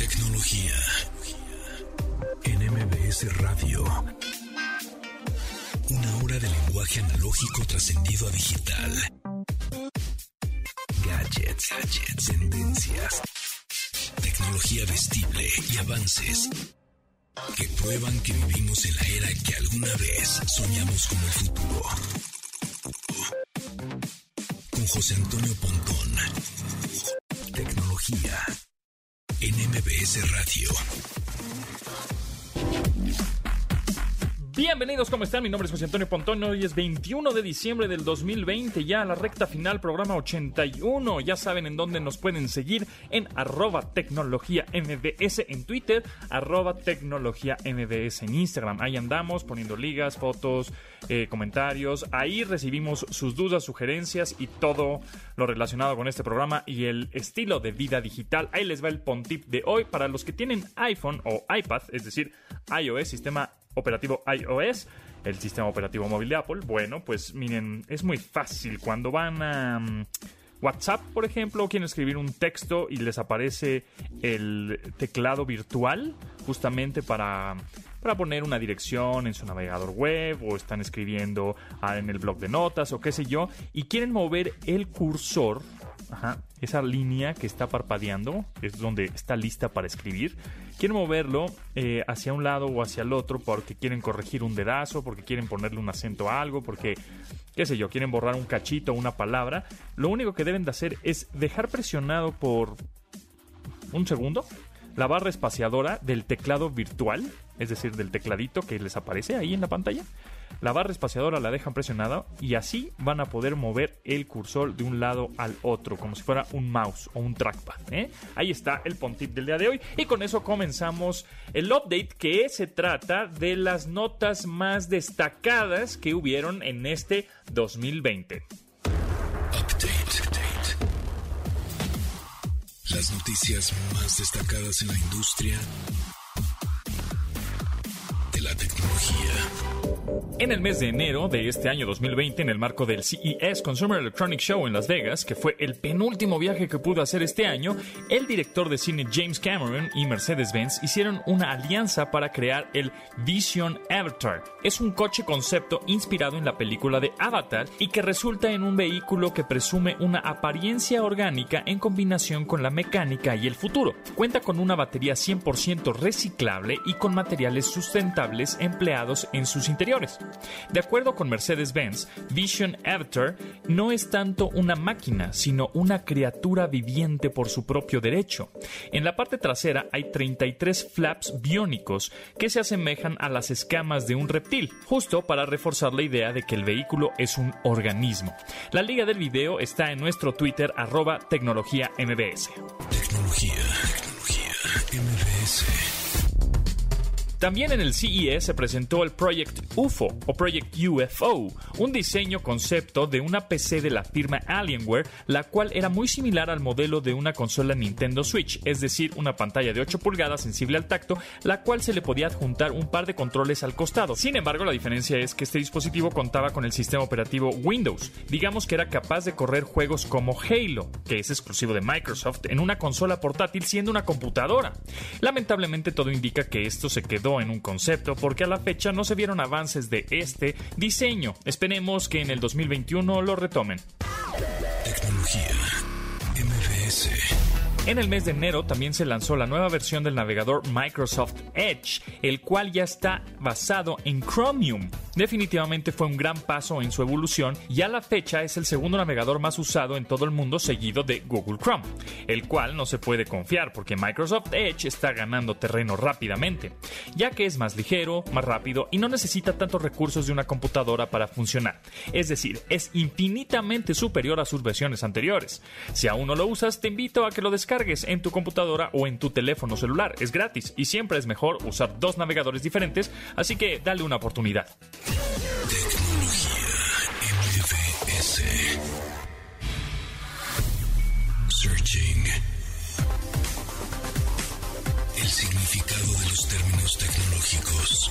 Tecnología. En MBS Radio. Una hora de lenguaje analógico trascendido a digital. Gadgets, gadgets, tendencias. Tecnología vestible y avances que prueban que vivimos en la era que alguna vez soñamos como el futuro. Con José Antonio Pontón. Tecnología en MBS Radio. Bienvenidos, ¿cómo están? Mi nombre es José Antonio Pontón. Hoy es 21 de diciembre del 2020, ya la recta final, programa 81. Ya saben en dónde nos pueden seguir en arroba tecnología MBS en Twitter, arroba tecnología MBS en Instagram. Ahí andamos poniendo ligas, fotos, eh, comentarios. Ahí recibimos sus dudas, sugerencias y todo lo relacionado con este programa y el estilo de vida digital. Ahí les va el Pontip de hoy para los que tienen iPhone o iPad, es decir, iOS, sistema operativo iOS, el sistema operativo móvil de Apple. Bueno, pues miren, es muy fácil. Cuando van a mm, WhatsApp, por ejemplo, quieren escribir un texto y les aparece el teclado virtual justamente para, para poner una dirección en su navegador web o están escribiendo ah, en el blog de notas o qué sé yo y quieren mover el cursor esa línea que está parpadeando, es donde está lista para escribir, quieren moverlo eh, hacia un lado o hacia el otro porque quieren corregir un dedazo, porque quieren ponerle un acento a algo, porque, qué sé yo, quieren borrar un cachito o una palabra, lo único que deben de hacer es dejar presionado por un segundo la barra espaciadora del teclado virtual, es decir, del tecladito que les aparece ahí en la pantalla la barra espaciadora la dejan presionada y así van a poder mover el cursor de un lado al otro, como si fuera un mouse o un trackpad. ¿eh? Ahí está el Pontip del día de hoy. Y con eso comenzamos el update que se trata de las notas más destacadas que hubieron en este 2020. Las noticias más destacadas en la industria de la tecnología. En el mes de enero de este año 2020, en el marco del CES Consumer Electronics Show en Las Vegas, que fue el penúltimo viaje que pudo hacer este año, el director de cine James Cameron y Mercedes-Benz hicieron una alianza para crear el Vision Avatar. Es un coche concepto inspirado en la película de Avatar y que resulta en un vehículo que presume una apariencia orgánica en combinación con la mecánica y el futuro. Cuenta con una batería 100% reciclable y con materiales sustentables empleados en sus interiores de acuerdo con Mercedes-Benz, Vision Avatar no es tanto una máquina, sino una criatura viviente por su propio derecho. En la parte trasera hay 33 flaps biónicos que se asemejan a las escamas de un reptil, justo para reforzar la idea de que el vehículo es un organismo. La liga del video está en nuestro Twitter arroba tecnología mbs. Tecnología, tecnología MBS. También en el CES se presentó el Project UFO o Project UFO, un diseño concepto de una PC de la firma Alienware, la cual era muy similar al modelo de una consola Nintendo Switch, es decir, una pantalla de 8 pulgadas sensible al tacto, la cual se le podía adjuntar un par de controles al costado. Sin embargo, la diferencia es que este dispositivo contaba con el sistema operativo Windows, digamos que era capaz de correr juegos como Halo, que es exclusivo de Microsoft, en una consola portátil siendo una computadora. Lamentablemente todo indica que esto se quedó en un concepto porque a la fecha no se vieron avances de este diseño. Esperemos que en el 2021 lo retomen. Tecnología. En el mes de enero también se lanzó la nueva versión del navegador Microsoft Edge, el cual ya está basado en Chromium. Definitivamente fue un gran paso en su evolución y a la fecha es el segundo navegador más usado en todo el mundo seguido de Google Chrome, el cual no se puede confiar porque Microsoft Edge está ganando terreno rápidamente, ya que es más ligero, más rápido y no necesita tantos recursos de una computadora para funcionar. Es decir, es infinitamente superior a sus versiones anteriores. Si aún no lo usas, te invito a que lo descargues cargues en tu computadora o en tu teléfono celular. Es gratis y siempre es mejor usar dos navegadores diferentes, así que dale una oportunidad. Searching. El significado de los términos tecnológicos.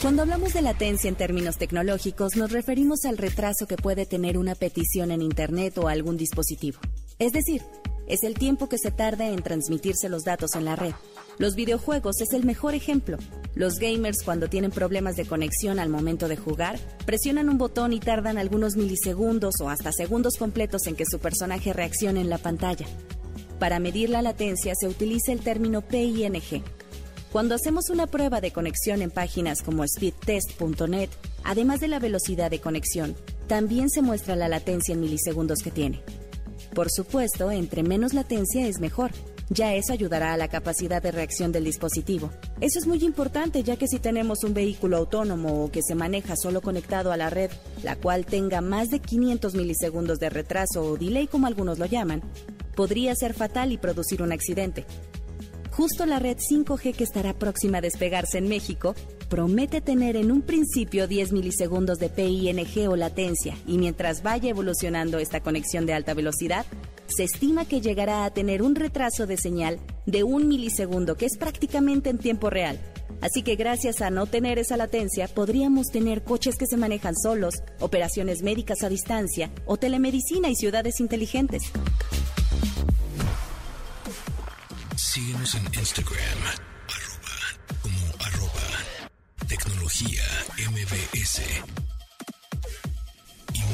Cuando hablamos de latencia en términos tecnológicos, nos referimos al retraso que puede tener una petición en Internet o algún dispositivo. Es decir, es el tiempo que se tarda en transmitirse los datos en la red. Los videojuegos es el mejor ejemplo. Los gamers cuando tienen problemas de conexión al momento de jugar, presionan un botón y tardan algunos milisegundos o hasta segundos completos en que su personaje reaccione en la pantalla. Para medir la latencia se utiliza el término PING. Cuando hacemos una prueba de conexión en páginas como speedtest.net, además de la velocidad de conexión, también se muestra la latencia en milisegundos que tiene. Por supuesto, entre menos latencia es mejor. Ya eso ayudará a la capacidad de reacción del dispositivo. Eso es muy importante ya que si tenemos un vehículo autónomo o que se maneja solo conectado a la red, la cual tenga más de 500 milisegundos de retraso o delay como algunos lo llaman, podría ser fatal y producir un accidente. Justo la red 5G que estará próxima a despegarse en México promete tener en un principio 10 milisegundos de PING o latencia y mientras vaya evolucionando esta conexión de alta velocidad, se estima que llegará a tener un retraso de señal de un milisegundo, que es prácticamente en tiempo real. Así que gracias a no tener esa latencia, podríamos tener coches que se manejan solos, operaciones médicas a distancia o telemedicina y ciudades inteligentes. Síguenos en Instagram, arroba, como arroba, tecnología MBS.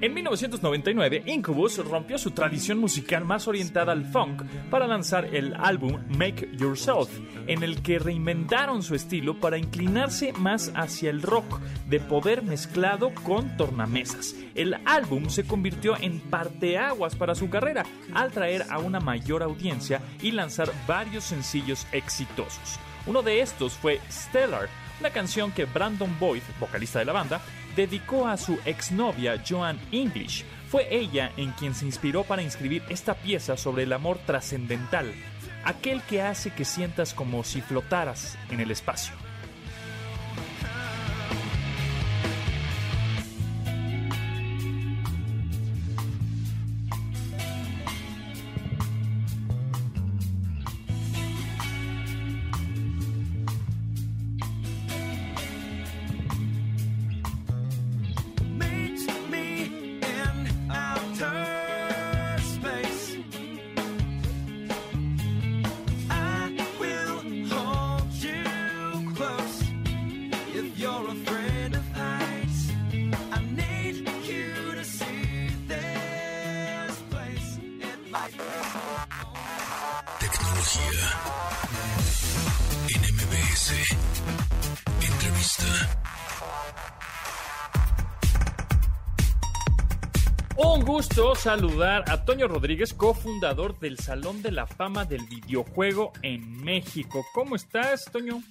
En 1999, Incubus rompió su tradición musical más orientada al funk para lanzar el álbum Make Yourself, en el que reinventaron su estilo para inclinarse más hacia el rock, de poder mezclado con tornamesas. El álbum se convirtió en parteaguas para su carrera, al traer a una mayor audiencia y lanzar varios sencillos exitosos. Uno de estos fue Stellar, una canción que Brandon Boyd, vocalista de la banda, dedicó a su exnovia Joan English. Fue ella en quien se inspiró para inscribir esta pieza sobre el amor trascendental, aquel que hace que sientas como si flotaras en el espacio. Un gusto saludar a Toño Rodríguez, cofundador del Salón de la Fama del Videojuego en México. ¿Cómo estás, Toño?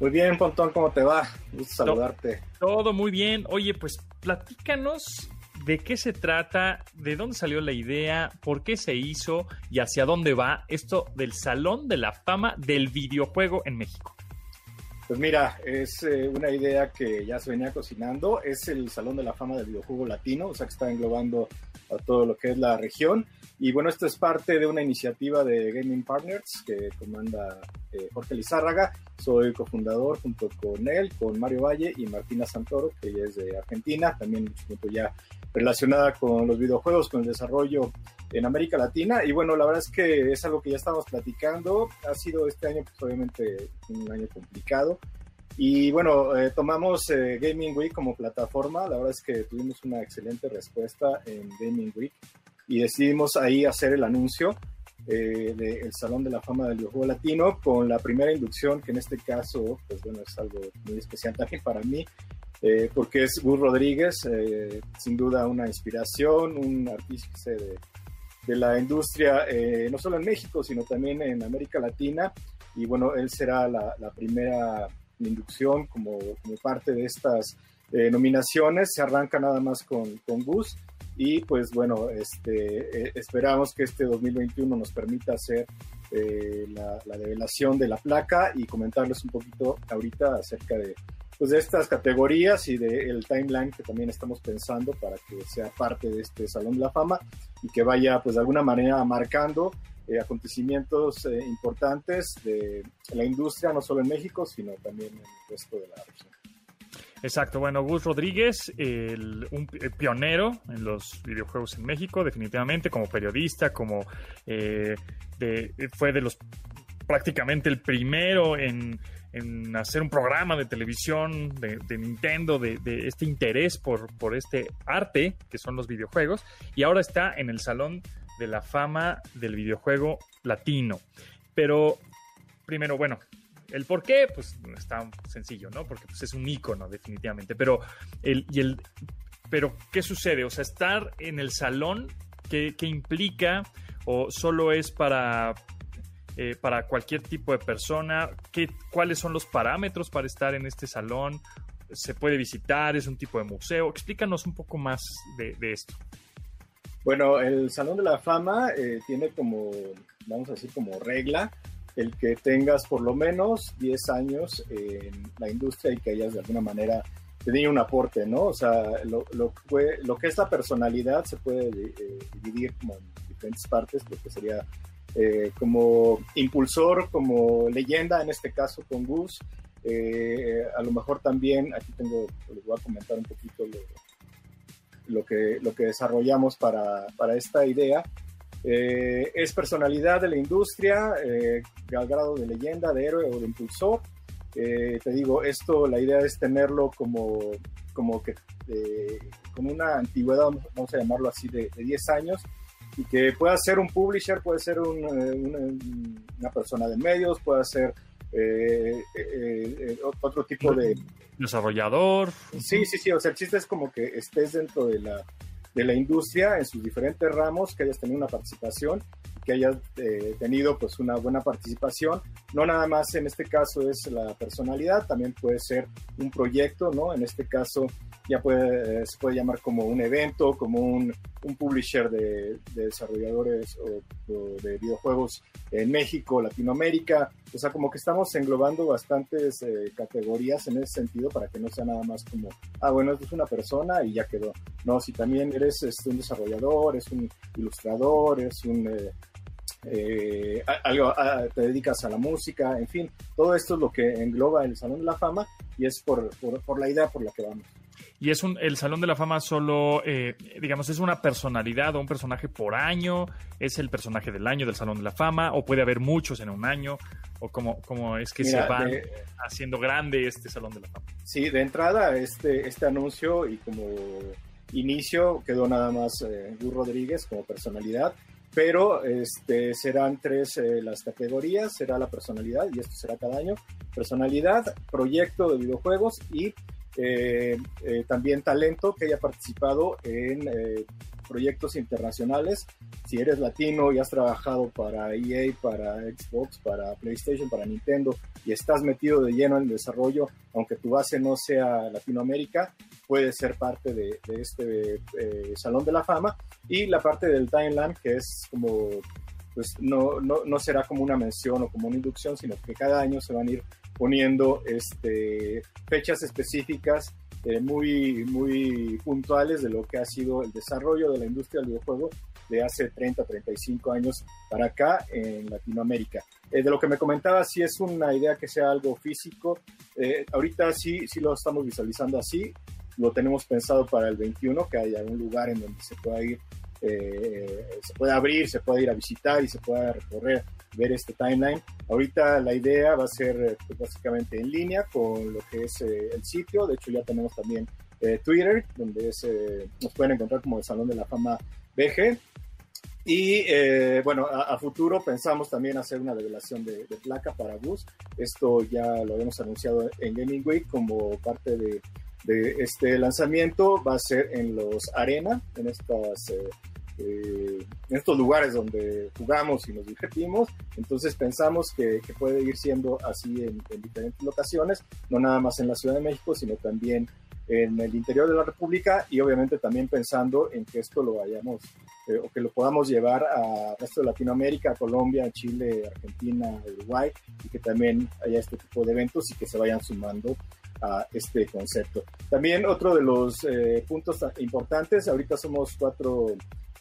Muy bien, Pontón, ¿cómo te va? Gusto saludarte. Todo muy bien. Oye, pues platícanos de qué se trata, de dónde salió la idea, por qué se hizo y hacia dónde va esto del Salón de la Fama del Videojuego en México. Pues mira, es eh, una idea que ya se venía cocinando. Es el Salón de la Fama del Videojuego Latino, o sea que está englobando a todo lo que es la región. Y bueno, esto es parte de una iniciativa de Gaming Partners que comanda eh, Jorge Lizárraga. Soy cofundador junto con él, con Mario Valle y Martina Santoro, que ella es de Argentina, también mucho tiempo ya relacionada con los videojuegos, con el desarrollo en América Latina. Y bueno, la verdad es que es algo que ya estamos platicando. Ha sido este año, pues obviamente, un año complicado. Y bueno, eh, tomamos eh, Gaming Week como plataforma. La verdad es que tuvimos una excelente respuesta en Gaming Week y decidimos ahí hacer el anuncio eh, del Salón de la Fama del Videojuego Latino con la primera inducción, que en este caso, pues bueno, es algo muy especial también para mí, porque es Gus Rodríguez, sin duda una inspiración, un artista de, de la industria, eh, no solo en México, sino también en América Latina. Y bueno, él será la, primera inducción como, como, parte de estas eh, nominaciones. Se arranca nada más con, con Gus. Y pues bueno, este, eh, esperamos que este 2021 nos permita hacer la, la, revelación de la placa y comentarles un poquito ahorita acerca de, pues de estas categorías y del timeline que también estamos pensando para que sea parte de este Salón de la Fama. y que vaya pues de alguna manera marcando eh, acontecimientos eh, importantes de la industria, no solo en México, sino también en el resto de la región. Exacto, bueno, Gus Rodríguez, un pionero en los videojuegos en México, definitivamente, como periodista, como eh, fue de los prácticamente el primero en, hacer un programa de televisión de, Nintendo, de, este interés por, por este arte que son los videojuegos, y ahora está en el Salón de la Fama del Videojuego Latino. Pero, primero, bueno, el por qué, pues está sencillo, ¿no? Porque pues, es un icono, definitivamente. Pero, el, y el, pero, ¿qué sucede? O sea, estar en el salón, ¿qué, implica? ¿O solo es para, eh, para cualquier tipo de persona? ¿Qué, ¿Cuáles son los parámetros para estar en este salón? ¿Se puede visitar? ¿Es un tipo de museo? Explícanos un poco más de, esto. Bueno, el Salón de la Fama eh, tiene como, vamos a decir, como regla el que tengas por lo menos 10 años en la industria y que hayas de alguna manera tenido un aporte, ¿no? O sea, lo, que es la personalidad se puede eh, dividir como en diferentes partes, lo que sería eh, como impulsor, como leyenda, en este caso con Gus. Eh, a lo mejor también, aquí tengo, les voy a comentar un poquito lo, lo que, lo que desarrollamos para, para esta idea. Eh, es personalidad de la industria, eh, al grado de leyenda, de héroe o de impulsor. Eh, te digo, esto, la idea es tenerlo como, como que, como una antigüedad, vamos a llamarlo así, de, 10 años, y que pueda ser un publisher, puede ser una persona de medios, puede ser otro tipo de... Desarrollador. Sí, sí, sí, o sea, el chiste es como que estés dentro de la de la industria en sus diferentes ramos, que hayas tenido una participación, que hayas eh, tenido pues una buena participación. No nada más en este caso es la personalidad, también puede ser un proyecto, ¿no? En este caso ya puede, se puede llamar como un evento, como un, un publisher de, desarrolladores o, de videojuegos en México, Latinoamérica. O sea, como que estamos englobando bastantes eh, categorías en ese sentido para que no sea nada más como, ah, bueno, esto es una persona y ya quedó. No, si también eres este, un desarrollador, es un ilustrador, es un... Eh, eh, algo, te dedicas a la música, en fin, todo esto es lo que engloba el Salón de la Fama y es por, por la idea por la que vamos. Y es un, el Salón de la Fama solo, eh, digamos, es una personalidad o un personaje por año, es el personaje del año del Salón de la Fama, o puede haber muchos en un año, o cómo, es que se va haciendo grande este Salón de la Fama. Sí, de entrada, este, este anuncio y como inicio quedó nada más eh, Rodríguez como personalidad, pero este, serán tres eh, las categorías, será la personalidad, y esto será cada año, personalidad, proyecto de videojuegos y eh, eh, también talento que haya participado en eh, proyectos internacionales. Si eres latino y has trabajado para EA, para Xbox, para PlayStation, para Nintendo y estás metido de lleno en el desarrollo, aunque tu base no sea Latinoamérica, puedes ser parte de, este Salón de la Fama. Y la parte del timeline, que es como pues no, no, no, será como una mención o como una inducción, sino que cada año se van a ir poniendo este, fechas específicas eh, muy, muy puntuales de lo que ha sido el desarrollo de la industria del videojuego de hace 30, 35 años para acá en Latinoamérica. Eh, de lo que me comentaba, si es una idea que sea algo físico, eh, ahorita sí, sí lo estamos visualizando así, lo tenemos pensado para el 21, que haya un lugar en donde se pueda ir eh, se puede abrir, se puede ir a visitar y se pueda recorrer, ver este timeline. Ahorita la idea va a ser eh, pues, básicamente en línea con lo que es eh, el sitio. De hecho, ya tenemos también Twitter, donde nos pueden encontrar como el Salón de la Fama BG. Y bueno, a, futuro pensamos también hacer una revelación de, placa para bus. Esto ya lo habíamos anunciado en Gaming Week como parte de, de este lanzamiento. Va a ser en los Arena, en estas eh, en estos lugares donde jugamos y nos divertimos. Entonces pensamos que, puede ir siendo así en, diferentes locaciones, no nada más en la Ciudad de México, sino también en el interior de la República y obviamente también pensando en que esto lo vayamos eh, o que lo podamos llevar a resto de Latinoamérica, Colombia, Chile, Argentina, Uruguay y que también haya este tipo de eventos y que se vayan sumando a este concepto. También otro de los eh, puntos importantes, ahorita somos cuatro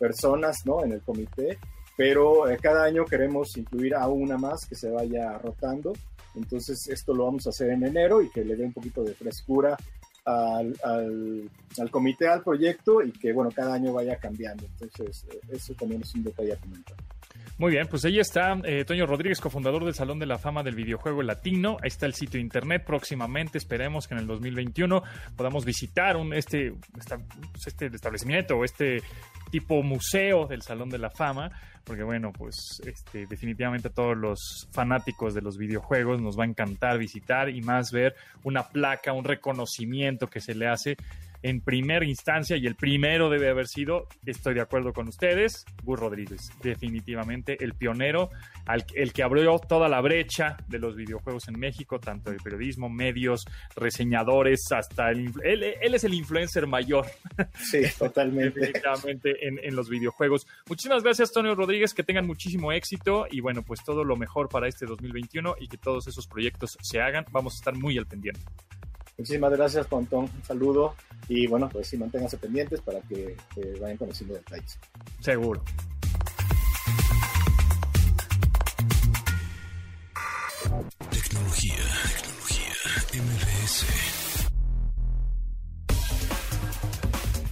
personas ¿no? en el comité, pero eh, cada año queremos incluir a una más que se vaya rotando. Entonces esto lo vamos a hacer en enero y que le dé un poquito de frescura al, al, comité, al proyecto y que, bueno, cada año vaya cambiando. Entonces, eh, eso también es un detalle a comentar. Muy bien, pues ahí está eh, Toño Rodríguez, cofundador del Salón de la Fama del Videojuego Latino. Ahí está el sitio de internet. Próximamente esperemos que en el 2021 podamos visitar un, este, este establecimiento o este tipo museo del Salón de la Fama porque bueno, pues este, definitivamente a todos los fanáticos de los videojuegos nos va a encantar visitar y más ver una placa, un reconocimiento que se le hace en primera instancia y el primero debe haber sido, estoy de acuerdo con ustedes, Gus Rodríguez, definitivamente el pionero, el que abrió toda la brecha de los videojuegos en México, tanto de periodismo, medios, reseñadores, hasta el, él, es el influencer mayor. Sí, totalmente. definitivamente en, en los videojuegos. Muchísimas gracias, Tonio Rodríguez, que tengan muchísimo éxito y bueno, pues todo lo mejor para este 2021 y que todos esos proyectos se hagan. Vamos a estar muy al pendiente. Muchísimas gracias, Pontón. Un saludo. Y bueno, pues sí, manténganse pendientes para que vayan conociendo detalles. Seguro. Tecnología, tecnología, MBS.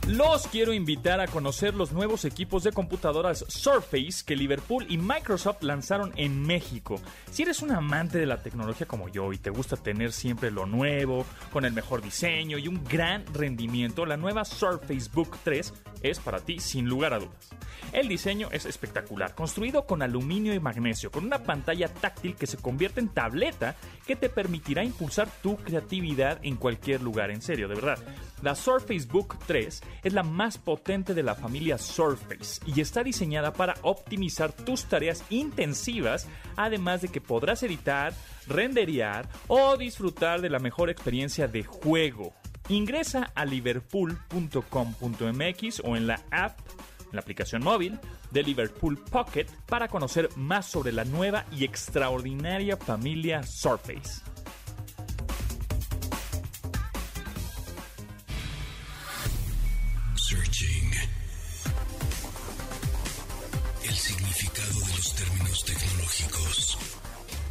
Los quiero invitar a conocer los nuevos equipos de computadoras Surface que Liverpool y Microsoft lanzaron en México. Si eres un amante de la tecnología como yo y te gusta tener siempre lo nuevo, con el mejor diseño y un gran rendimiento, la nueva Surface Book 3 es para ti sin lugar a dudas. El diseño es espectacular, construido con aluminio y magnesio, con una pantalla táctil que se convierte en tableta que te permitirá impulsar tu creatividad en cualquier lugar, en serio, de verdad. La Surface Book 3 es la más potente de la familia Surface y está diseñada para optimizar tus tareas intensivas, además de que podrás editar, renderear o disfrutar de la mejor experiencia de juego. Ingresa a liverpool.com.mx o en la app la aplicación móvil de Liverpool Pocket para conocer más sobre la nueva y extraordinaria familia Surface.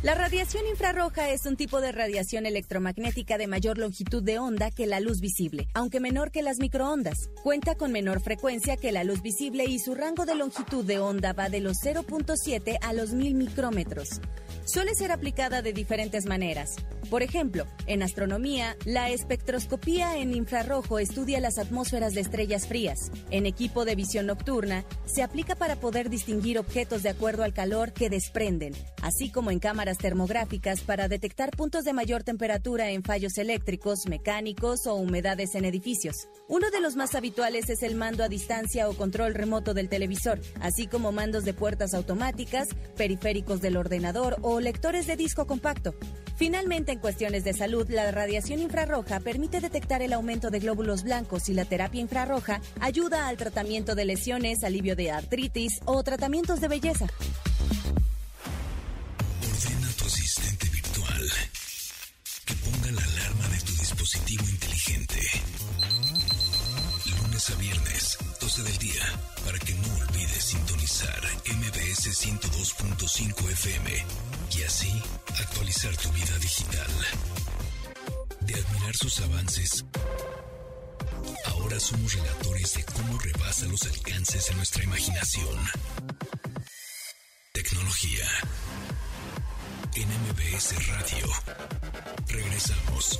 La radiación infrarroja es un tipo de radiación electromagnética de mayor longitud de onda que la luz visible, aunque menor que las microondas. Cuenta con menor frecuencia que la luz visible y su rango de longitud de onda va de los 0.7 a los 1000 micrómetros suele ser aplicada de diferentes maneras. Por ejemplo, en astronomía, la espectroscopía en infrarrojo estudia las atmósferas de estrellas frías. En equipo de visión nocturna, se aplica para poder distinguir objetos de acuerdo al calor que desprenden, así como en cámaras termográficas para detectar puntos de mayor temperatura en fallos eléctricos, mecánicos o humedades en edificios. Uno de los más habituales es el mando a distancia o control remoto del televisor, así como mandos de puertas automáticas, periféricos del ordenador o lectores de disco compacto. Finalmente, en cuestiones de salud, la radiación infrarroja permite detectar el aumento de glóbulos blancos y la terapia infrarroja ayuda al tratamiento de lesiones, alivio de artritis o tratamientos de belleza. Avances, ahora somos relatores de cómo rebasa los alcances de nuestra imaginación. Tecnología. En MBS Radio. Regresamos.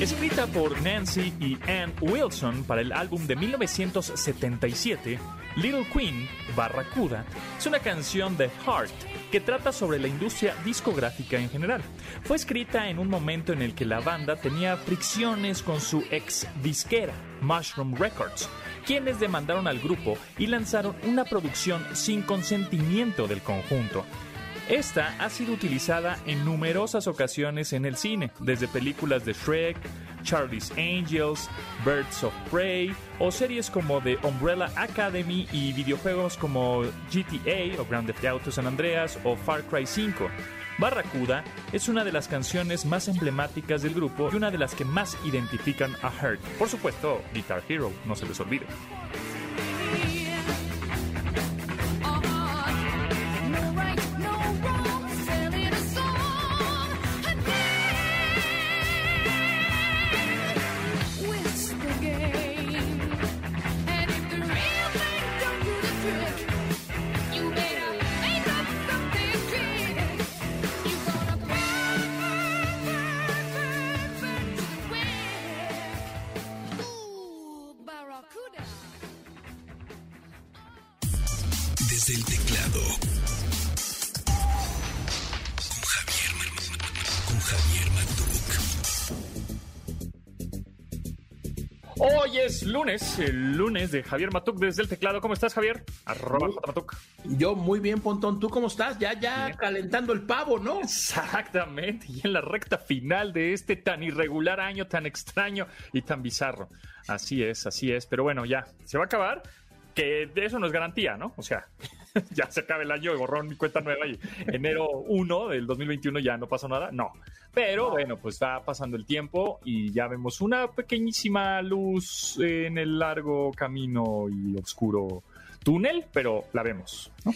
Escrita por Nancy y Ann Wilson para el álbum de 1977, Little Queen, Barracuda, es una canción de Heart que trata sobre la industria discográfica en general. Fue escrita en un momento en el que la banda tenía fricciones con su ex disquera, Mushroom Records, quienes demandaron al grupo y lanzaron una producción sin consentimiento del conjunto. Esta ha sido utilizada en numerosas ocasiones en el cine, desde películas de Shrek, Charlie's Angels, Birds of Prey o series como The Umbrella Academy y videojuegos como GTA o Grand Theft Auto San Andreas o Far Cry 5. Barracuda es una de las canciones más emblemáticas del grupo y una de las que más identifican a Hurt. Por supuesto, Guitar Hero, no se les olvide. De Javier Matuk desde el teclado. ¿Cómo estás, Javier? Arroba J Matuk. Yo muy bien, Pontón. ¿Tú cómo estás? Ya, ya Bien. calentando el pavo, ¿no? Exactamente, y en la recta final de este tan irregular año, tan extraño y tan bizarro. Así es, así es. Pero bueno, ya, se va a acabar. Que de eso no es garantía, ¿no? O sea, ya se acaba el año y borrón mi cuenta nueva y enero 1 del 2021 ya no pasó nada. No. Pero bueno, pues va pasando el tiempo y ya vemos una pequeñísima luz en el largo camino y oscuro túnel, pero la vemos. ¿no?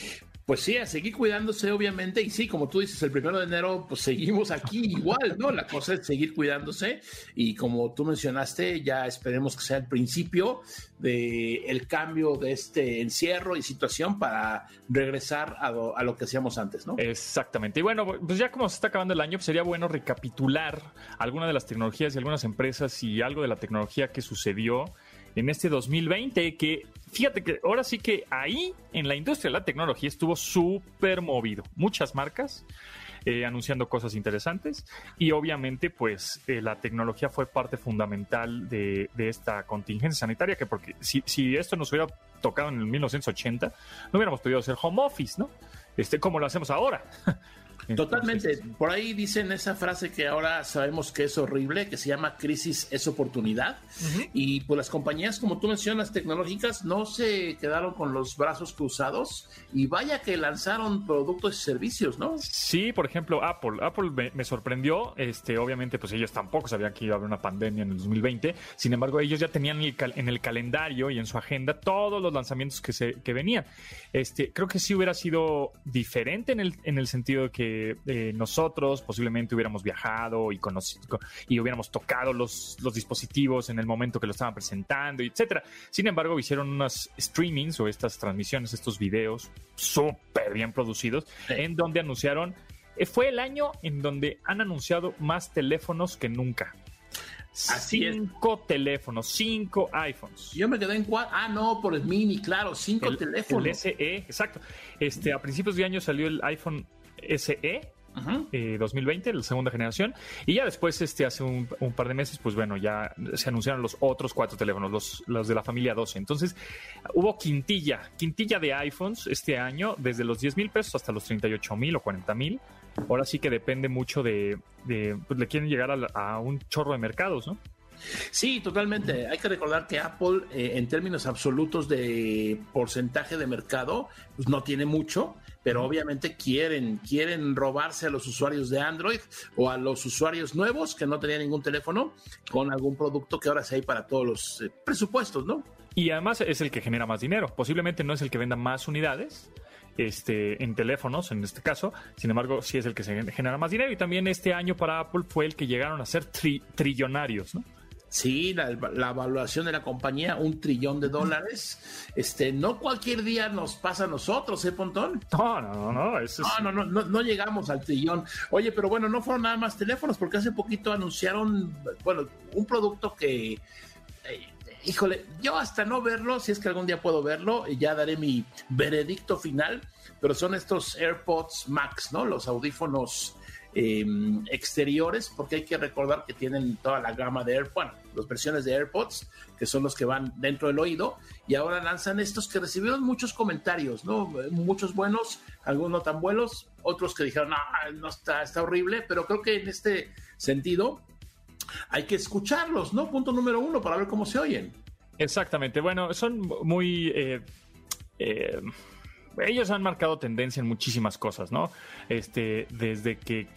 Pues sí, a seguir cuidándose, obviamente. Y sí, como tú dices, el primero de enero, pues seguimos aquí igual, ¿no? La cosa es seguir cuidándose. Y como tú mencionaste, ya esperemos que sea el principio de el cambio de este encierro y situación para regresar a lo que hacíamos antes, ¿no? Exactamente. Y bueno, pues ya como se está acabando el año, pues sería bueno recapitular algunas de las tecnologías y algunas empresas y algo de la tecnología que sucedió en este 2020, que fíjate que ahora sí que ahí en la industria de la tecnología estuvo súper movido. Muchas marcas eh, anunciando cosas interesantes y obviamente pues eh, la tecnología fue parte fundamental de, de esta contingencia sanitaria, que porque si, si esto nos hubiera tocado en el 1980, no hubiéramos podido hacer home office, ¿no? Este, como lo hacemos ahora. Totalmente. Entonces, Por ahí dicen esa frase que ahora sabemos que es horrible, que se llama crisis es oportunidad. Y pues las compañías, como tú mencionas, tecnológicas, no se quedaron con los brazos cruzados y vaya que lanzaron productos y servicios, ¿no? Sí, por ejemplo, Apple. Apple me, me sorprendió. Este, obviamente, pues ellos tampoco sabían que iba a haber una pandemia en el 2020. Sin embargo, ellos ya tenían en el, cal- en el calendario y en su agenda todos los lanzamientos que se que venían. Este, creo que sí hubiera sido diferente en el, en el sentido de que eh, nosotros posiblemente hubiéramos viajado y conoci- co- y hubiéramos tocado los, los dispositivos en el momento que lo estaban presentando, etcétera. Sin embargo, hicieron unas streamings o estas transmisiones, estos videos súper bien producidos, Sí. en donde anunciaron. eh, Fue el año en donde han anunciado más teléfonos que nunca. Así es. cinco teléfonos, cinco iPhones. Yo me quedé en cuatro. Ah, no, por el mini, claro, cinco el, teléfonos. el SE, exacto. Este, a principios de año salió el iPhone SE Ujú. eh, 2020, la segunda generación, y ya después, este, hace un, un par de meses, pues bueno, ya se anunciaron los otros cuatro teléfonos, los, los de la familia 12. Entonces, hubo quintilla, quintilla de iPhones este año, desde los 10 mil pesos hasta los 38 mil o 40 mil. Ahora sí que depende mucho de, de, pues le quieren llegar a, a un chorro de mercados, ¿no? Sí, totalmente. Hay que recordar que Apple, eh, en términos absolutos de porcentaje de mercado, pues no tiene mucho, pero obviamente quieren, quieren robarse a los usuarios de Android o a los usuarios nuevos que no tenían ningún teléfono con algún producto que ahora sí hay para todos los eh, presupuestos, ¿no? Y además es el que genera más dinero. Posiblemente no es el que venda más unidades este, en teléfonos, en este caso. Sin embargo, sí es el que se genera más dinero. Y también este año para Apple fue el que llegaron a ser tri- trillonarios, ¿no? Sí, la, la evaluación de la compañía, un trillón de dólares. Este, no cualquier día nos pasa a nosotros, ¿eh, Pontón? No, no, no, no. Eso es, No, no, no, no, no llegamos al trillón. Oye, pero bueno, no fueron nada más teléfonos, porque hace poquito anunciaron, bueno, un producto que, eh, híjole, yo hasta no verlo, si es que algún día puedo verlo, ya daré mi veredicto final, pero son estos AirPods Max, ¿no? Los audífonos eh, exteriores, porque hay que recordar que tienen toda la gama de AirPods, bueno, las versiones de AirPods, que son los que van dentro del oído, y ahora lanzan estos que recibieron muchos comentarios, ¿no? Muchos buenos, algunos no tan buenos, otros que dijeron, no, no está, está horrible, pero creo que en este sentido hay que escucharlos, ¿no? Punto número uno, para ver cómo se oyen. Exactamente. Bueno, son muy... Eh, eh, ellos han marcado tendencia en muchísimas cosas, ¿no? Este, desde que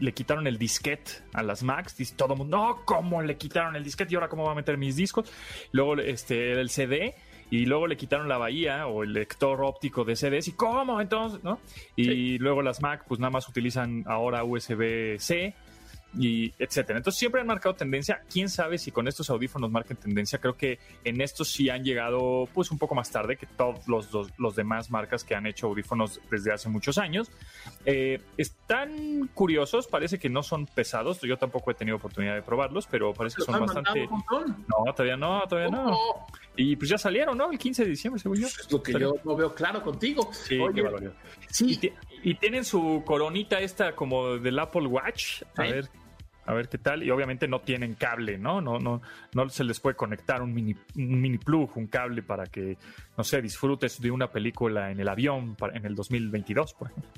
le quitaron el disquete a las Macs, dice todo el mundo, no, ¿cómo le quitaron el disquete y ahora cómo va a meter mis discos? Luego este, el CD y luego le quitaron la bahía o el lector óptico de CDs y cómo entonces, ¿no? Y luego las Mac pues nada más utilizan ahora USB-C y etcétera. Entonces siempre han marcado tendencia. Quién sabe si con estos audífonos marquen tendencia. Creo que en estos sí han llegado pues un poco más tarde que todos los, los, demás marcas que han hecho audífonos desde hace muchos años. Eh, están curiosos, parece que no son pesados. Yo tampoco he tenido oportunidad de probarlos, pero parece que son bastante. No, todavía no, todavía no. Y pues ya salieron, ¿no? El 15 de diciembre, según yo. Es lo que yo no veo claro contigo. Sí, qué Sí. Y, tienen su coronita esta como del Apple Watch. A ver a ver qué tal. Y obviamente no tienen cable, ¿no? No, no, no se les puede conectar un mini, un mini plug, un cable para que, no sé, disfrutes de una película en el avión en el 2022, por ejemplo.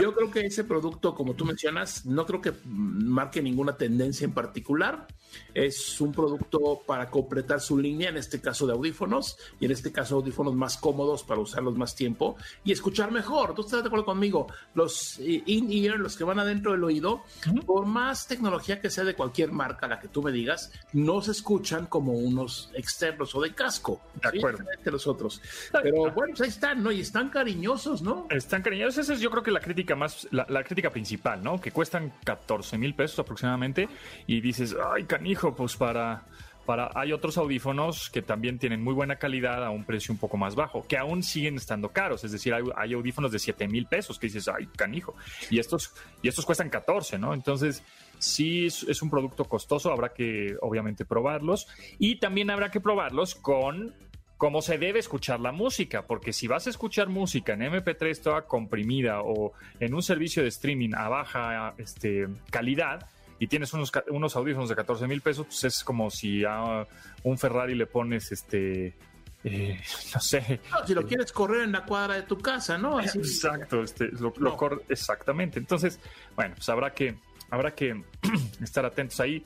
Yo creo que ese producto, como tú mencionas, no creo que marque ninguna tendencia en particular. Es un producto para completar su línea, en este caso de audífonos, y en este caso audífonos más cómodos para usarlos más tiempo y escuchar mejor. ¿Tú estás de acuerdo conmigo? Los in-ear, los que van adentro del oído, por más tecnología que sea de cualquier marca, la que tú me digas, no se escuchan como unos externos o de casco. De acuerdo. los otros. Pero bueno, pues ahí están, ¿no? Y están cariñosos, ¿no? Están cariñosos. Esa es yo creo que la crítica más, la, la crítica principal, ¿no? Que cuestan 14 mil pesos aproximadamente y dices, ay, canijo, pues para para, hay otros audífonos que también tienen muy buena calidad a un precio un poco más bajo, que aún siguen estando caros. Es decir, hay, audífonos de 7 mil pesos que dices, ay, canijo. Y estos, y estos cuestan 14, ¿no? Entonces, sí es, un producto costoso, habrá que obviamente probarlos. Y también habrá que probarlos con cómo se debe escuchar la música, porque si vas a escuchar música en MP3 toda comprimida o en un servicio de streaming a baja este, calidad, y tienes unos, unos audífonos de 14 mil pesos, pues es como si a un Ferrari le pones este. Eh, no sé. si lo quieres correr en la cuadra de tu casa, ¿no? Exacto, este, lo, corre, exactamente. Entonces, bueno, pues habrá que, habrá que estar atentos ahí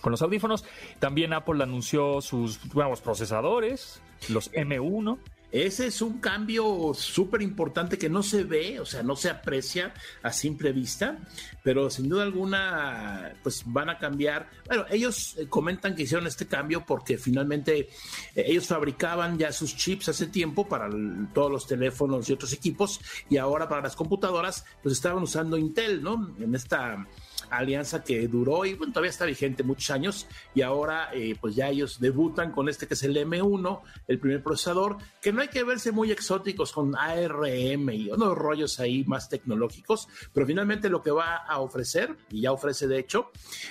con los audífonos. También Apple anunció sus nuevos procesadores, los M1. Ese es un cambio súper importante que no se ve, o sea, no se aprecia a simple vista, pero sin duda alguna, pues van a cambiar. Bueno, ellos eh, comentan que hicieron este cambio porque finalmente eh, ellos fabricaban ya sus chips hace tiempo para todos los teléfonos y otros equipos y ahora para las computadoras, pues estaban usando Intel, ¿no? En esta alianza que duró y bueno, todavía está vigente muchos años y ahora eh, pues ya ellos debutan con este que es el M1, el primer procesador, que no hay que verse muy exóticos con ARM y unos rollos ahí más tecnológicos, pero finalmente lo que va a ofrecer, y ya ofrece de hecho,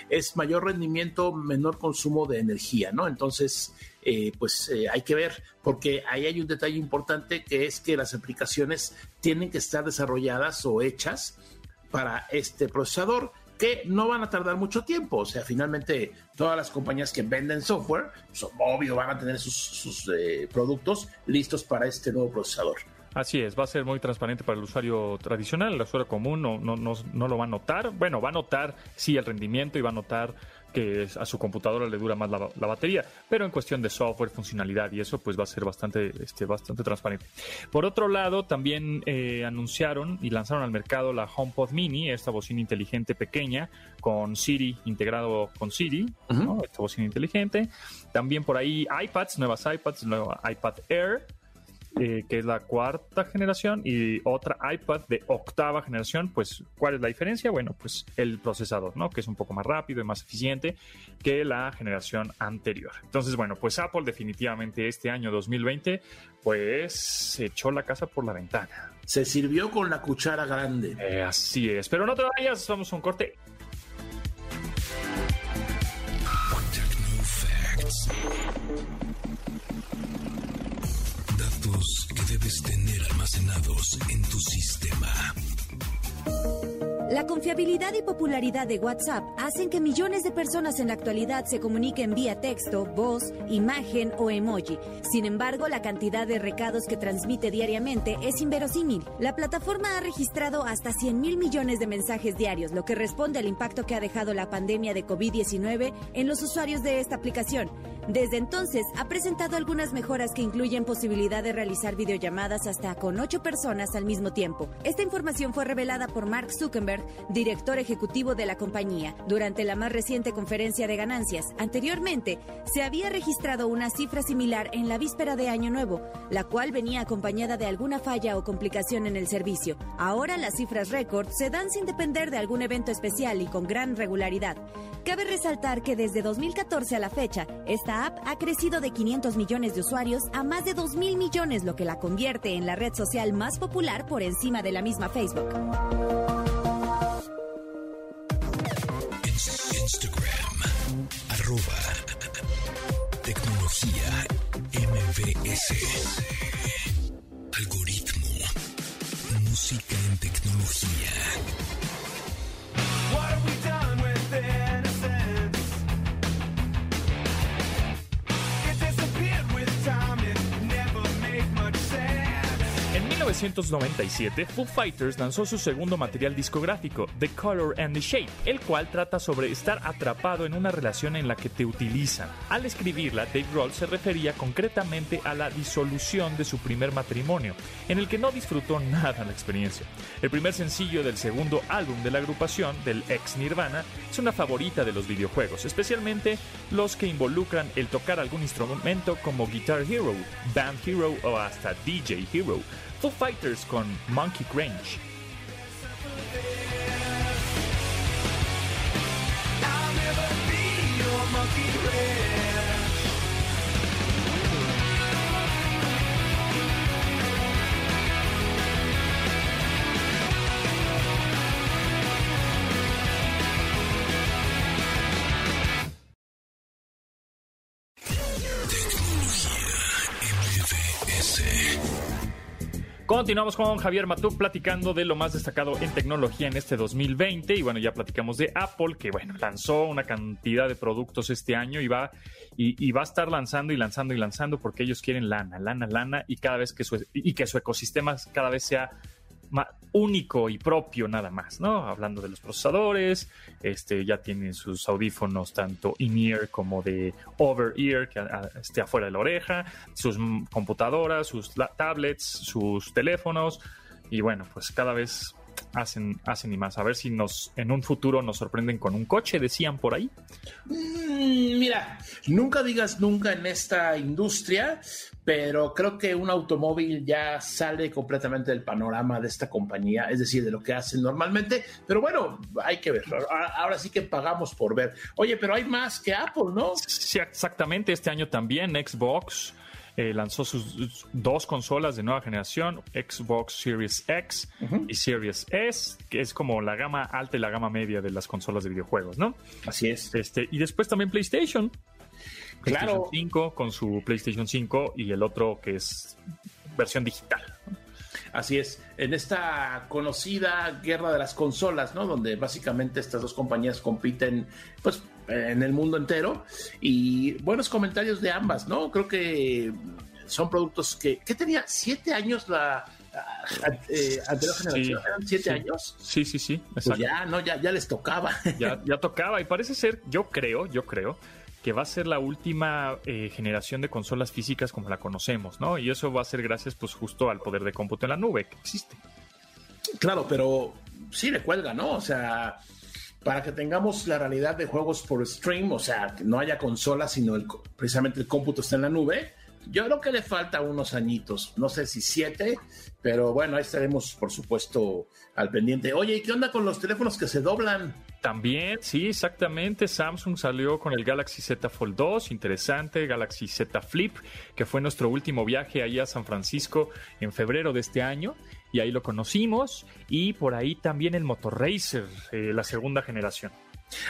es mayor rendimiento, menor consumo de energía, ¿no? Entonces, eh, pues eh, hay que ver, porque ahí hay un detalle importante que es que las aplicaciones tienen que estar desarrolladas o hechas para este procesador que no van a tardar mucho tiempo. O sea, finalmente todas las compañías que venden software, pues, obvio, van a tener sus, eh, productos listos para este nuevo procesador. Así es, va a ser muy transparente para el usuario tradicional, el usuario común no, no, no, no lo va a notar. Bueno, va a notar sí el rendimiento y va a notar que a su computadora le dura más la, batería, pero en cuestión de software, funcionalidad y eso, pues va a ser bastante, este, bastante transparente. Por otro lado, también eh, anunciaron y lanzaron al mercado la HomePod Mini, esta bocina inteligente pequeña con Siri integrado con Siri, esta bocina inteligente. También por ahí iPads, nuevas iPads, nueva iPad Air eh, que es la cuarta generación, y otra iPad de octava generación. Pues, ¿cuál es la diferencia? Bueno, pues el procesador, ¿no? Que es un poco más rápido y más eficiente que la generación anterior. Entonces, bueno, pues Apple definitivamente este año 2020, pues se echó la casa por la ventana. Se sirvió con la cuchara grande. Eh, así es. Pero no te vayas, vamos a un corte. Debes tener almacenados en tu sistema. La confiabilidad y popularidad de WhatsApp hacen que millones de personas en la actualidad se comuniquen vía texto, voz, imagen o emoji. Sin embargo, la cantidad de recados que transmite diariamente es inverosímil. La plataforma ha registrado hasta 100 mil millones de mensajes diarios, lo que responde al impacto que ha dejado la pandemia de COVID-19 en los usuarios de esta aplicación. Desde entonces, ha presentado algunas mejoras que incluyen posibilidad de realizar videollamadas hasta con ocho personas al mismo tiempo. Esta información fue revelada por Mark Zuckerberg, director ejecutivo de la compañía, durante la más reciente conferencia de ganancias. Anteriormente, se había registrado una cifra similar en la víspera de Año Nuevo, la cual venía acompañada de alguna falla o complicación en el servicio. Ahora las cifras récord se dan sin depender de algún evento especial y con gran regularidad. Cabe resaltar que desde 2014 a la fecha, esta app ha crecido de 500 millones de usuarios a más de 2 mil millones, lo que la convierte en la red social más popular por encima de la misma Facebook. Arroba tecnología MBS. Algoritmo, música en tecnología. 1997, Foo Fighters lanzó su segundo material discográfico, The Color and the Shape, el cual trata sobre estar atrapado en una relación en la que te utilizan. Al escribirla, Dave Grohl se refería concretamente a la disolución de su primer matrimonio, en el que no disfrutó nada la experiencia. El primer sencillo del segundo álbum de la agrupación, del ex Nirvana, es una favorita de los videojuegos, especialmente los que involucran el tocar algún instrumento como Guitar Hero, Band Hero o hasta DJ Hero. Foo Fighters con Monkey Grange. MBS. Continuamos con Javier Matuk platicando de lo más destacado en tecnología en este 2020 y bueno, ya platicamos de Apple que bueno, lanzó una cantidad de productos este año y va y, va a estar lanzando y lanzando y lanzando porque ellos quieren lana, lana, lana y cada vez que su y que su ecosistema cada vez sea único y propio nada más, ¿no? Hablando de los procesadores, este ya tienen sus audífonos tanto in-ear como de over-ear, que esté afuera de la oreja, sus computadoras, sus tablets, sus teléfonos y bueno, pues cada vez hacen hacen y más. A ver si nos en un futuro nos sorprenden con un coche, decían por ahí. Mm, Mira, nunca digas nunca en esta industria, pero creo que un automóvil ya sale completamente del panorama de esta compañía, es decir, de lo que hacen normalmente. Pero bueno, hay que ver. Ahora, ahora sí que pagamos por ver. Oye, pero hay más que Apple, ¿no? Sí, exactamente. Este año también Xbox eh, lanzó sus, dos consolas de nueva generación, Xbox Series X y Series S, que es como la gama alta y la gama media de las consolas de videojuegos, ¿no? Así es. Este, y después también PlayStation. PlayStation Claro. 5 con su PlayStation 5 y el otro que es versión digital. Así es, en esta conocida guerra de las consolas, ¿no? Donde básicamente estas dos compañías compiten, pues, en el mundo entero. Y buenos comentarios de ambas, ¿no? Creo que son productos que... ¿Qué tenía? ¿Siete años la eh, anterior generación? ¿Eran siete sí. años? Sí, sí, sí, Pues ya, no, ya, ya les tocaba. ya, ya tocaba y parece ser, yo creo, yo creo que va a ser la última eh, generación de consolas físicas como la conocemos, ¿no? Y eso va a ser gracias pues justo al poder de cómputo en la nube que existe. Claro, pero sí le cuelga, ¿no? O sea, para que tengamos la realidad de juegos por stream, o sea, que no haya consola, sino el, precisamente el cómputo está en la nube, yo creo que le falta unos añitos, no sé si siete, pero bueno, ahí estaremos, por supuesto, al pendiente. Oye, ¿y qué onda con los teléfonos que se doblan? También, sí, exactamente. Samsung salió con el Galaxy Z Fold 2, interesante, Galaxy Z Flip, que fue nuestro último viaje ahí a San Francisco en febrero de este año, y ahí lo conocimos, y por ahí también el Motorracer, eh, la segunda generación.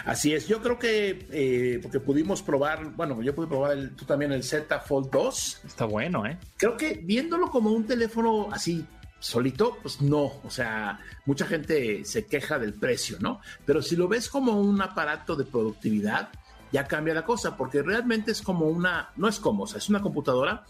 Así es, yo creo que, eh, porque pudimos probar, bueno, yo pude probar el, tú también el Z Fold 2, Está bueno, ¿eh? creo que viéndolo como un teléfono así solito, pues no, o sea, mucha gente se queja del precio, ¿no? Pero si lo ves como un aparato de productividad, ya cambia la cosa, porque realmente es como una, no es como, o sea, es una computadora,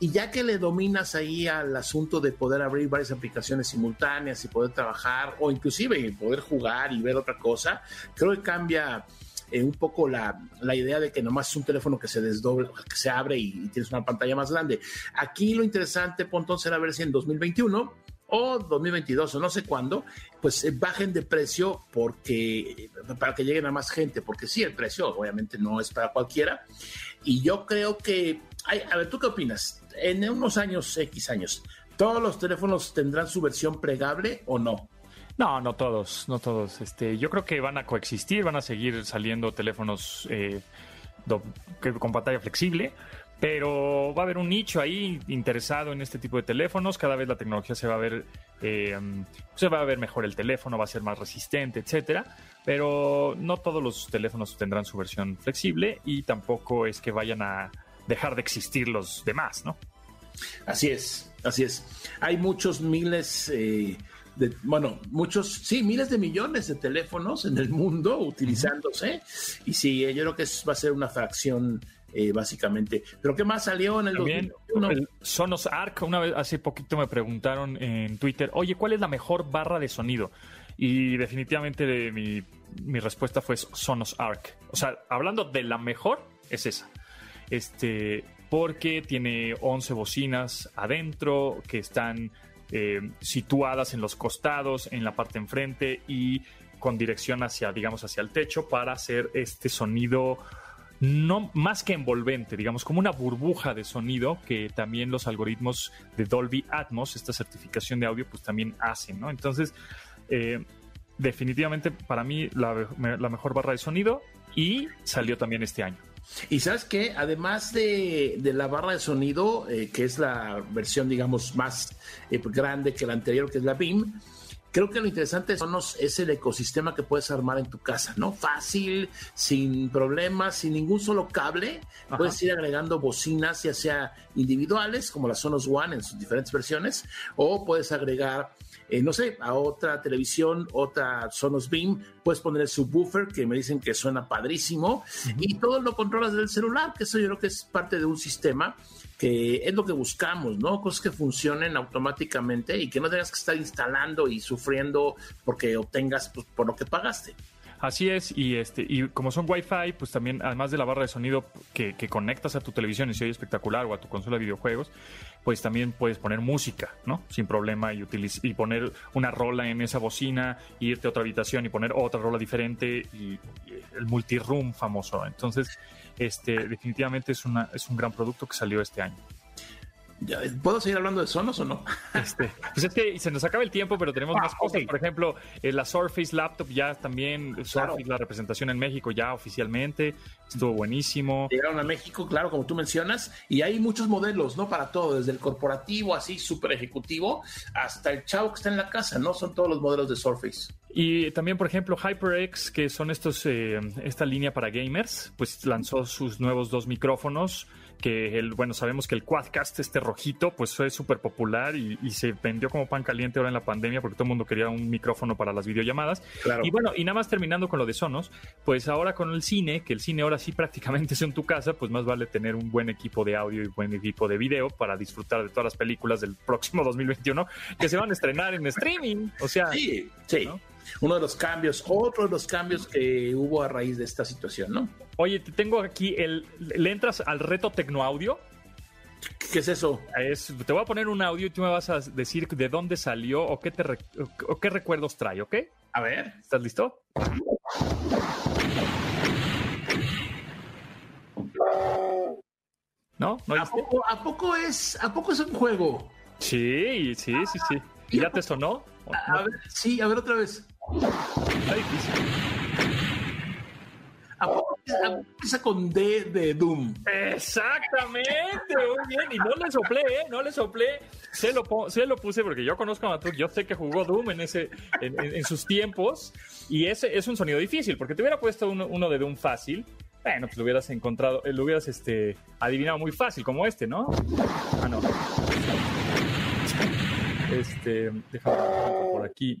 y ya que le dominas ahí al asunto de poder abrir varias aplicaciones simultáneas y poder trabajar, o inclusive poder jugar y ver otra cosa, creo que cambia eh, un poco la, idea de que nomás es un teléfono que se desdobla, que se abre y, tienes una pantalla más grande. Aquí lo interesante, Pontón, será ver si en 2021 o 2022 o no sé cuándo, pues eh, bajen de precio porque para que lleguen a más gente, porque sí, el precio obviamente no es para cualquiera. Y yo creo que, a ver, ¿tú qué opinas? En unos años, X años, ¿todos los teléfonos tendrán su versión plegable o no? No, no todos, no todos. Este, yo creo que van a coexistir, van a seguir saliendo teléfonos eh, con pantalla flexible pero va a haber un nicho ahí interesado en este tipo de teléfonos. Cada vez la tecnología se va a ver, eh, se va a ver mejor el teléfono, va a ser más resistente, etcétera. Pero no todos los teléfonos tendrán su versión flexible y tampoco es que vayan a dejar de existir los demás, ¿no? Así es, así es. Hay muchos miles. Eh, de, bueno, muchos, sí, miles de millones de teléfonos en el mundo utilizándose. Y sí, yo creo que va a ser una fracción eh, básicamente. ¿Pero qué más salió en el También, El Sonos Arc, una vez hace poquito me preguntaron en Twitter, oye, ¿cuál es la mejor barra de sonido? Y definitivamente mi, mi respuesta fue Sonos Arc. O sea, hablando de la mejor, es esa. Este, porque tiene 11 bocinas adentro que están eh, situadas en los costados, en la parte enfrente y con dirección hacia, digamos, hacia el techo para hacer este sonido no más que envolvente, digamos, como una burbuja de sonido que también los algoritmos de Dolby Atmos, esta certificación de audio, pues también hacen, ¿no? Entonces, eh, definitivamente para mí la, mejor barra de sonido y salió también este año. Y sabes que además de, la barra de sonido, eh, que es la versión, digamos, más eh, grande que la anterior, que es la BIM, creo que lo interesante Sonos es el ecosistema que puedes armar en tu casa, ¿no? Fácil, sin problemas, sin ningún solo cable. Puedes ir agregando bocinas, ya sea individuales, como la Sonos One en sus diferentes versiones, o puedes agregar, eh, no sé, a otra televisión, otra Sonos Beam, puedes poner el subwoofer, que me dicen que suena padrísimo, y todo lo controlas del celular, que eso yo creo que es parte de un sistema que es lo que buscamos, ¿no? Cosas que funcionen automáticamente y que no tengas que estar instalando y sufriendo porque obtengas pues, por lo que pagaste. Así es, y este, y como son Wi-Fi, pues también, además de la barra de sonido que, conectas a tu televisión y se oye espectacular o a tu consola de videojuegos, pues también puedes poner música, ¿no? Sin problema y, y poner una rola en esa bocina, irte a otra habitación y poner otra rola diferente y, y el multiroom famoso. Entonces, este, definitivamente es, una, es un gran producto que salió este año. ¿Puedo seguir hablando de Sonos o no? Este, pues es que se nos acaba el tiempo, pero tenemos más ah, cosas. Por ejemplo, eh, la Surface Laptop ya también, Surface, la representación en México ya oficialmente, estuvo buenísimo. Llegaron a México, claro, como tú mencionas, y hay muchos modelos, ¿no? Para todo, desde el corporativo, así súper ejecutivo, hasta el chavo que está en la casa, ¿no? Son todos los modelos de Surface. Y también, por ejemplo, HyperX, que son estos, eh, esta línea para gamers, pues lanzó sus nuevos dos micrófonos que el, bueno, sabemos que el Quadcast, este rojito, pues fue súper popular y, se vendió como pan caliente ahora en la pandemia porque todo el mundo quería un micrófono para las videollamadas. Y bueno, y nada más terminando con lo de Sonos, pues ahora con el cine, que el cine ahora sí prácticamente es en tu casa, pues más vale tener un buen equipo de audio y buen equipo de video para disfrutar de todas las películas del próximo 2021 que se van a estrenar en streaming. O sea, sí, sí uno de los cambios, otro de los cambios que hubo a raíz de esta situación, ¿no? Oye, te tengo aquí el. ¿Le entras al reto Tecnoaudio? ¿Qué es eso? te voy a poner un audio y tú me vas a decir de dónde salió o qué, te o qué recuerdos trae, ¿ok? A ver. ¿Estás listo? ¿No? ¿No ¿A, poco, ¿A poco, es, ¿A poco es un juego? Sí, sí, sí, sí. ¿Y ya te sonó? A, ver, sí, a ver otra vez. Está difícil. ¿A poco empieza con D de Doom? Exactamente, muy bien. Y no le soplé, ¿eh? No le soplé. Se lo, se lo puse porque yo conozco a Matuk. Yo sé que jugó Doom en, ese, en, sus tiempos. Y ese es un sonido difícil porque te hubiera puesto uno, uno de Doom fácil. Bueno, pues lo hubieras encontrado, lo hubieras este, adivinado muy fácil, como este, ¿no? Ah, no. Este, déjame por aquí.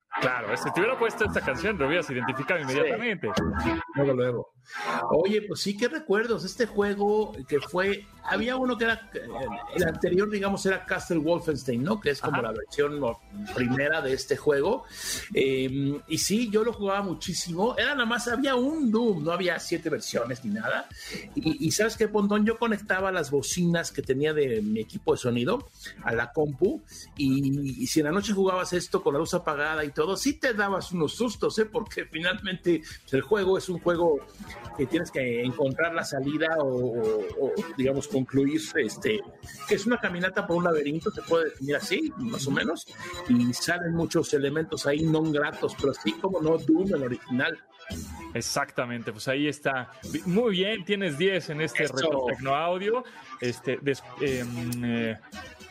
claro, si te hubiera puesto esta canción, lo hubieras identificado inmediatamente. Luego, luego. Oye, pues sí, qué recuerdos. Este juego que fue, había uno que era, el anterior, digamos, era Castle Wolfenstein, ¿no? Que es como la versión primera de este juego. Em, y sí, yo lo jugaba muchísimo. Era nada más, había un Doom, no había siete versiones ni nada. Y, sabes qué, Pontón, yo conectaba las bocinas que tenía de mi equipo de sonido a la compu. Y, y si en la noche jugabas esto con la luz apagada y todo, sí te dabas unos sustos, ¿eh? Porque finalmente el juego es un juego que tienes que encontrar la salida o, digamos, concluir, este, que es una caminata por un laberinto, se puede definir así, más o menos, y salen muchos elementos ahí no gratos, pero así como no Doom, el original. Exactamente, pues ahí está. Muy bien, tienes 10 en este reto Tecnoaudio. Este, em, eh,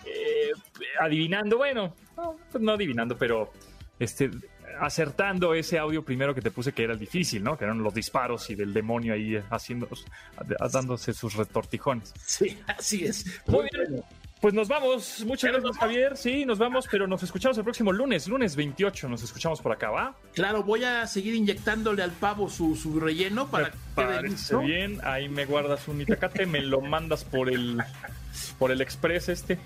eh, adivinando, bueno, no, no adivinando, pero este, acertando ese audio primero que te puse que era el difícil, ¿no? Que eran los disparos y del demonio ahí haciendo, dándose sus retortijones. Sí, así es. Muy bien. Pues nos vamos. Muchas gracias, Javier. Sí, nos vamos, pero nos escuchamos el próximo lunes, lunes 28. Nos escuchamos por acá, ¿va? Claro, voy a seguir inyectándole al pavo su, relleno para que quede bien. Ahí me guardas un itacate, me lo mandas por el por el express este.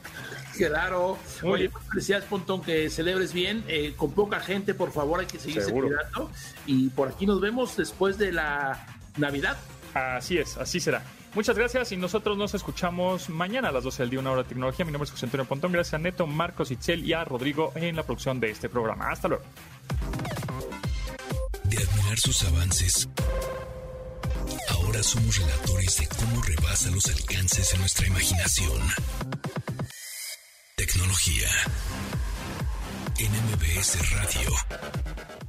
Claro. Oye, felicidades, Pontón, que celebres bien. Eh, con poca gente, por favor, hay que seguirse cuidando. Y por aquí nos vemos después de la Navidad. Así es, así será. Muchas gracias y nosotros nos escuchamos mañana a las 12 del día, una hora de tecnología. Mi nombre es José Antonio Pontón. Gracias a Neto, Marcos, Itzel y a Rodrigo en la producción de este programa. Hasta luego. De admirar sus avances, ahora somos relatores de cómo rebasa los alcances de nuestra imaginación. Tecnología. NMBS Radio.